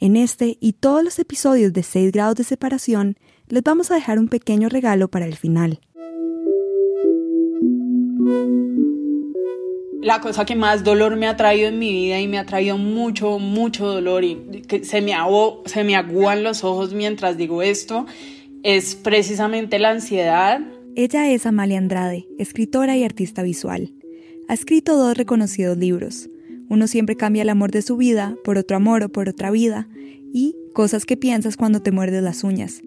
En este y todos los episodios de 6 grados de separación, les vamos a dejar un pequeño regalo para el final. La cosa que más dolor me ha traído en mi vida y me ha traído mucho, mucho dolor y que se me, se me aguan los ojos mientras digo esto, es precisamente la ansiedad. Ella es Amalia Andrade, escritora y artista visual. Ha escrito dos reconocidos libros. Uno siempre cambia el amor de su vida por otro amor o por otra vida y Cosas que piensas cuando te muerdes las uñas.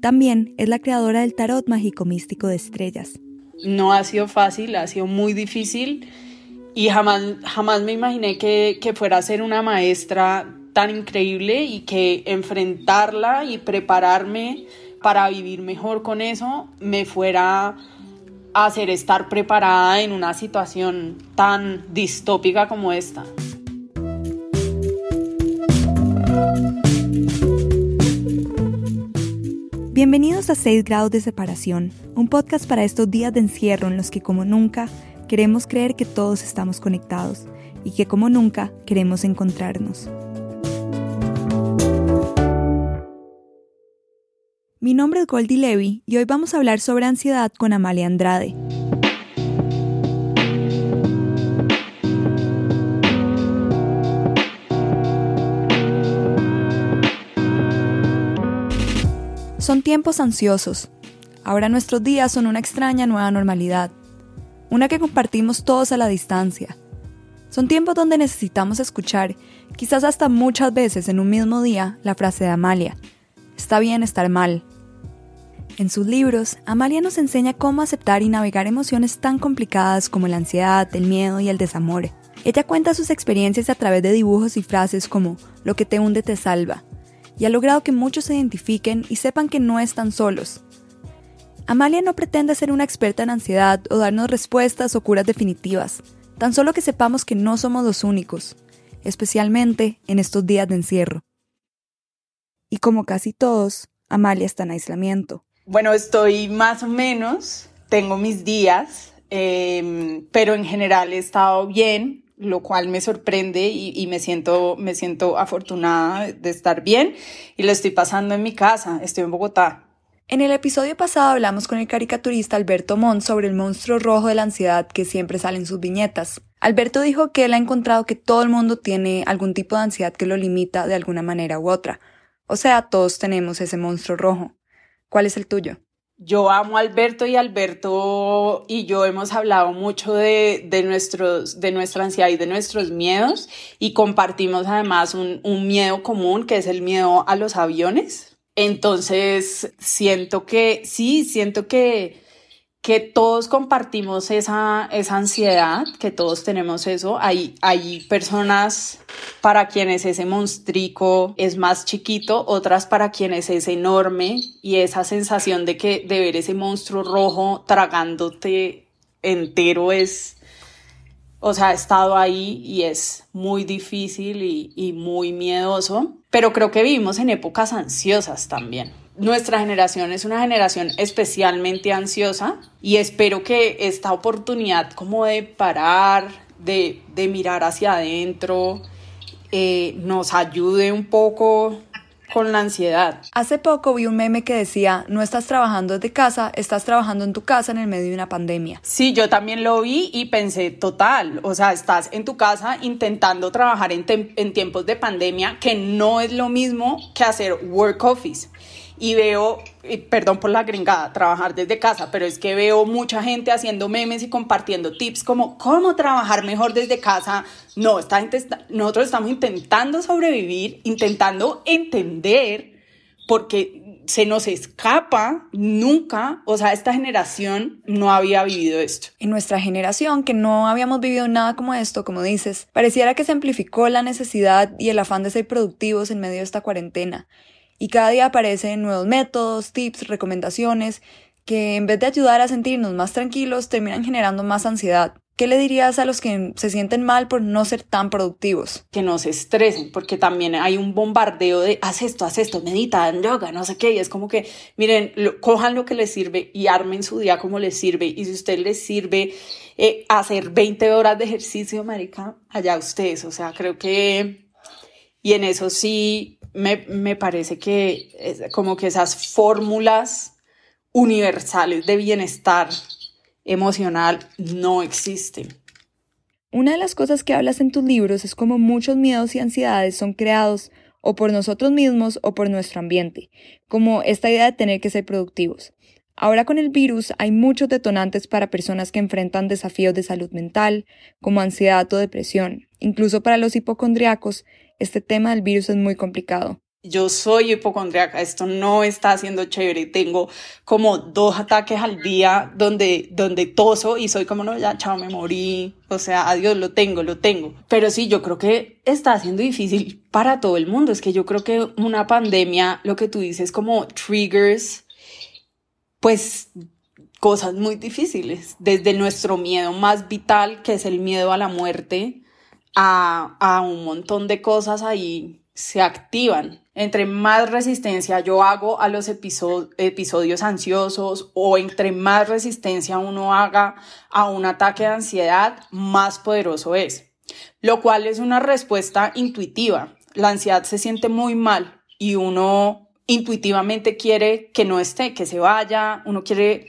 También es la creadora del tarot mágico místico de estrellas. No ha sido fácil, ha sido muy difícil y jamás, jamás me imaginé que, que fuera a ser una maestra tan increíble y que enfrentarla y prepararme para vivir mejor con eso me fuera hacer estar preparada en una situación tan distópica como esta. Bienvenidos a 6 grados de separación, un podcast para estos días de encierro en los que como nunca queremos creer que todos estamos conectados y que como nunca queremos encontrarnos. Mi nombre es Goldie Levy y hoy vamos a hablar sobre ansiedad con Amalia Andrade. Son tiempos ansiosos. Ahora nuestros días son una extraña nueva normalidad, una que compartimos todos a la distancia. Son tiempos donde necesitamos escuchar, quizás hasta muchas veces en un mismo día, la frase de Amalia, está bien estar mal. En sus libros, Amalia nos enseña cómo aceptar y navegar emociones tan complicadas como la ansiedad, el miedo y el desamor. Ella cuenta sus experiencias a través de dibujos y frases como lo que te hunde te salva, y ha logrado que muchos se identifiquen y sepan que no están solos. Amalia no pretende ser una experta en ansiedad o darnos respuestas o curas definitivas, tan solo que sepamos que no somos los únicos, especialmente en estos días de encierro. Y como casi todos, Amalia está en aislamiento. Bueno, estoy más o menos, tengo mis días, em, pero en general he estado bien lo cual me sorprende y, me, siento, me siento afortunada de estar bien y lo estoy pasando en mi casa, estoy en Bogotá. En el episodio pasado hablamos con el caricaturista Alberto Mont sobre el monstruo rojo de la ansiedad que siempre sale en sus viñetas. Alberto dijo que él ha encontrado que todo el mundo tiene algún tipo de ansiedad que lo limita de alguna manera u otra. O sea, todos tenemos ese monstruo rojo. ¿Cuál es el tuyo? Yo amo a Alberto y Alberto y yo hemos hablado mucho de, nuestros, de nuestra ansiedad y de nuestros miedos y compartimos además un, un miedo común que es el miedo a los aviones. Entonces, siento que, sí, siento que que todos compartimos esa, esa ansiedad, que todos tenemos eso. Hay, hay personas para quienes ese monstrico es más chiquito, otras para quienes es enorme y esa sensación de que de ver ese monstruo rojo tragándote entero es, o sea, ha estado ahí y es muy difícil y, y muy miedoso, pero creo que vivimos en épocas ansiosas también nuestra generación es una generación especialmente ansiosa y espero que esta oportunidad como de parar, de, mirar hacia adentro, eh, nos ayude un poco con la ansiedad. Hace poco vi un meme que decía, no estás trabajando desde casa, estás trabajando en tu casa en el medio de una pandemia. Sí, yo también lo vi y pensé, total, o sea, estás en tu casa intentando trabajar en, en tiempos de pandemia, que no es lo mismo que hacer work office y veo, perdón por la gringada, trabajar desde casa, pero es que veo mucha gente haciendo memes y compartiendo tips como cómo trabajar mejor desde casa. No, está, nosotros estamos intentando sobrevivir, intentando entender, porque se nos escapa nunca, o sea, esta generación no había vivido esto. En nuestra generación, que no habíamos vivido nada como esto, como dices, pareciera que se amplificó la necesidad y el afán de ser productivos en medio de esta cuarentena y cada día aparecen nuevos métodos, tips, recomendaciones que en vez de ayudar a sentirnos más tranquilos terminan generando más ansiedad. ¿Qué le dirías a los que se sienten mal por no ser tan productivos? Que no se estresen, porque también hay un bombardeo de haz esto, haz esto, medita, yoga, no sé qué. Y es como que, miren, cojan lo que les sirve y armen su día como les sirve. Y si a usted les sirve eh, hacer 20 horas de ejercicio, marica, allá ustedes. O sea, creo que. Y en eso sí, me, me parece que como que esas fórmulas universales de bienestar emocional no existen. Una de las cosas que hablas en tus libros es cómo muchos miedos y ansiedades son creados o por nosotros mismos o por nuestro ambiente, como esta idea de tener que ser productivos. Ahora con el virus hay muchos detonantes para personas que enfrentan desafíos de salud mental, como ansiedad o depresión. Incluso para los hipocondriacos, este tema del virus es muy complicado yo soy hipocondriaca, esto no está siendo chévere, tengo como dos ataques al día donde, donde toso y soy como, no, ya, chao, me morí, o sea, adiós, lo tengo, lo tengo. Pero sí, yo creo que está siendo difícil para todo el mundo, es que yo creo que una pandemia, lo que tú dices como triggers, pues cosas muy difíciles, desde nuestro miedo más vital, que es el miedo a la muerte, a, a un montón de cosas ahí se activan. Entre más resistencia yo hago a los episodios ansiosos o entre más resistencia uno haga a un ataque de ansiedad, más poderoso es. Lo cual es una respuesta intuitiva. La ansiedad se siente muy mal y uno intuitivamente quiere que no esté, que se vaya, uno quiere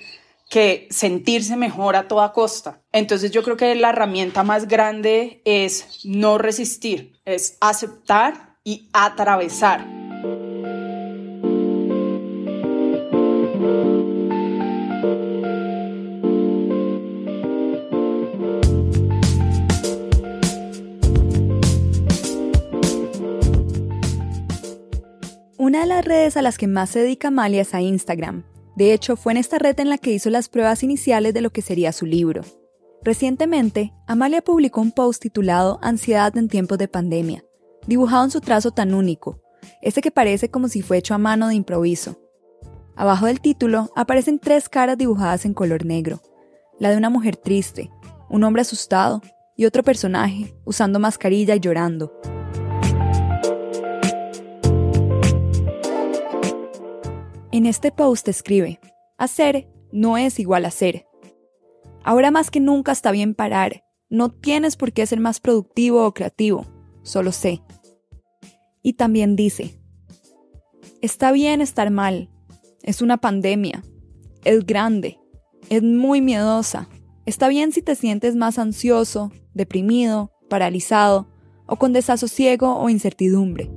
que sentirse mejor a toda costa. Entonces yo creo que la herramienta más grande es no resistir, es aceptar y atravesar. Una de las redes a las que más se dedica Amalia es a Instagram. De hecho, fue en esta red en la que hizo las pruebas iniciales de lo que sería su libro. Recientemente, Amalia publicó un post titulado Ansiedad en tiempos de pandemia, dibujado en su trazo tan único, ese que parece como si fue hecho a mano de improviso. Abajo del título aparecen tres caras dibujadas en color negro, la de una mujer triste, un hombre asustado y otro personaje usando mascarilla y llorando. En este post escribe, hacer no es igual a ser. Ahora más que nunca está bien parar, no tienes por qué ser más productivo o creativo, solo sé. Y también dice, está bien estar mal, es una pandemia, es grande, es muy miedosa, está bien si te sientes más ansioso, deprimido, paralizado o con desasosiego o incertidumbre.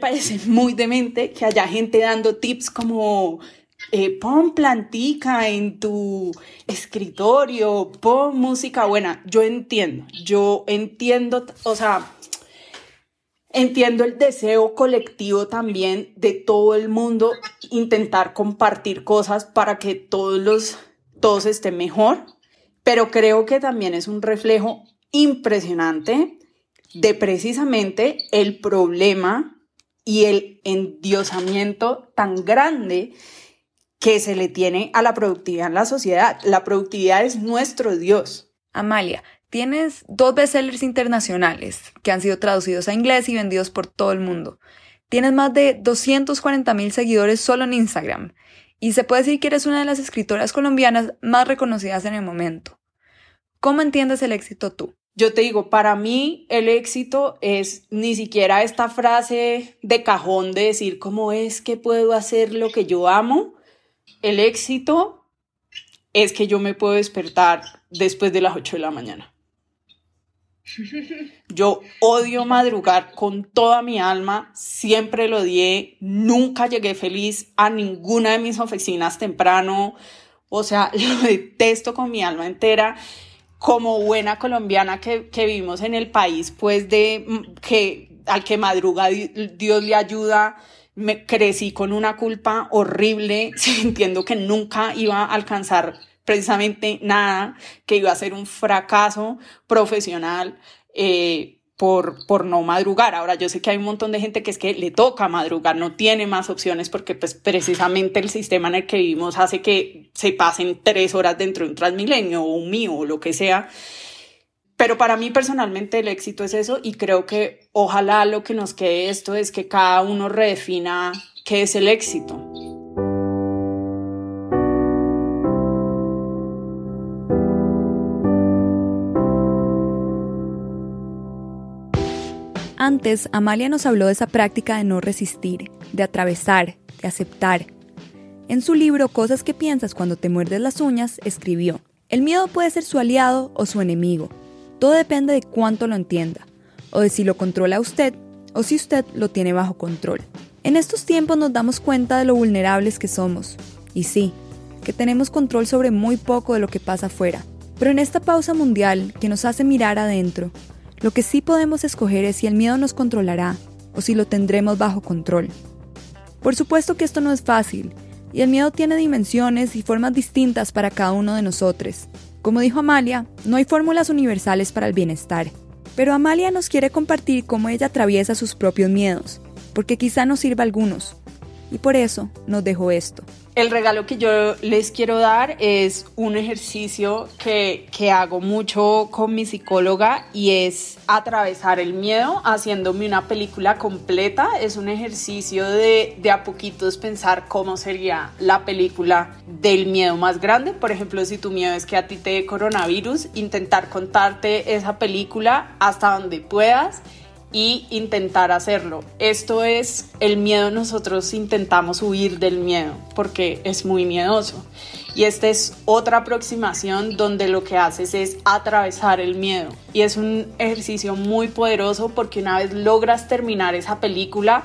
Parece muy demente que haya gente dando tips como eh, pon plantica en tu escritorio, pon música buena. Yo entiendo, yo entiendo, o sea, entiendo el deseo colectivo también de todo el mundo intentar compartir cosas para que todos los, todos estén mejor, pero creo que también es un reflejo impresionante de precisamente el problema y el endiosamiento tan grande que se le tiene a la productividad en la sociedad. La productividad es nuestro Dios. Amalia, tienes dos bestsellers internacionales que han sido traducidos a inglés y vendidos por todo el mundo. Tienes más de 240 mil seguidores solo en Instagram. Y se puede decir que eres una de las escritoras colombianas más reconocidas en el momento. ¿Cómo entiendes el éxito tú? Yo te digo, para mí el éxito es ni siquiera esta frase de cajón de decir cómo es que puedo hacer lo que yo amo, el éxito es que yo me puedo despertar después de las 8 de la mañana. Yo odio madrugar con toda mi alma, siempre lo odié, nunca llegué feliz a ninguna de mis oficinas temprano, o sea, lo detesto con mi alma entera. Como buena colombiana que, que vivimos en el país, pues de que al que madruga Dios le ayuda, me crecí con una culpa horrible, sintiendo que nunca iba a alcanzar precisamente nada, que iba a ser un fracaso profesional eh, por, por no madrugar. Ahora yo sé que hay un montón de gente que es que le toca madrugar, no tiene más opciones porque pues precisamente el sistema en el que vivimos hace que se pasen tres horas dentro de un transmilenio o un mío o lo que sea. Pero para mí personalmente el éxito es eso y creo que ojalá lo que nos quede esto es que cada uno redefina qué es el éxito. Antes, Amalia nos habló de esa práctica de no resistir, de atravesar, de aceptar. En su libro Cosas que piensas cuando te muerdes las uñas, escribió, el miedo puede ser su aliado o su enemigo. Todo depende de cuánto lo entienda, o de si lo controla usted o si usted lo tiene bajo control. En estos tiempos nos damos cuenta de lo vulnerables que somos. Y sí, que tenemos control sobre muy poco de lo que pasa afuera. Pero en esta pausa mundial que nos hace mirar adentro, lo que sí podemos escoger es si el miedo nos controlará o si lo tendremos bajo control. Por supuesto que esto no es fácil, y el miedo tiene dimensiones y formas distintas para cada uno de nosotros. Como dijo Amalia, no hay fórmulas universales para el bienestar, pero Amalia nos quiere compartir cómo ella atraviesa sus propios miedos, porque quizá nos sirva a algunos, y por eso nos dejó esto. El regalo que yo les quiero dar es un ejercicio que, que, hago mucho con mi psicóloga y es atravesar el miedo haciéndome una película completa. Es un ejercicio de, de a poquitos pensar cómo sería la película del miedo más grande. Por ejemplo, si tu miedo es que a ti te dé coronavirus, intentar contarte esa película hasta donde puedas y intentar hacerlo. Esto es el miedo, nosotros intentamos huir del miedo porque es muy miedoso. Y esta es otra aproximación donde lo que haces es atravesar el miedo. Y es un ejercicio muy poderoso porque una vez logras terminar esa película,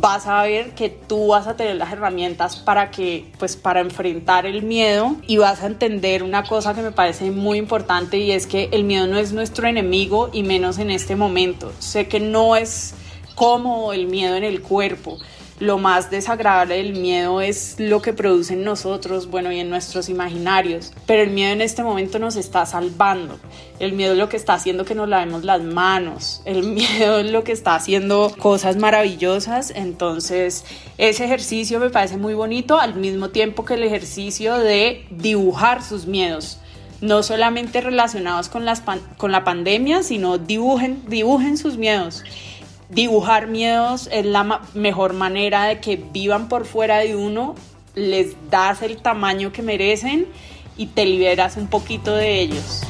vas a ver que tú vas a tener las herramientas para que pues para enfrentar el miedo y vas a entender una cosa que me parece muy importante y es que el miedo no es nuestro enemigo y menos en este momento. Sé que no es como el miedo en el cuerpo, lo más desagradable del miedo es lo que produce en nosotros, bueno, y en nuestros imaginarios. Pero el miedo en este momento nos está salvando. El miedo es lo que está haciendo que nos lavemos las manos. El miedo es lo que está haciendo cosas maravillosas. Entonces, ese ejercicio me parece muy bonito al mismo tiempo que el ejercicio de dibujar sus miedos no solamente relacionados con, con la pandemia, sino dibujen, dibujen sus miedos dibujar miedos es la mejor manera de que vivan por fuera de uno, les das el tamaño que merecen y te liberas un poquito de ellos.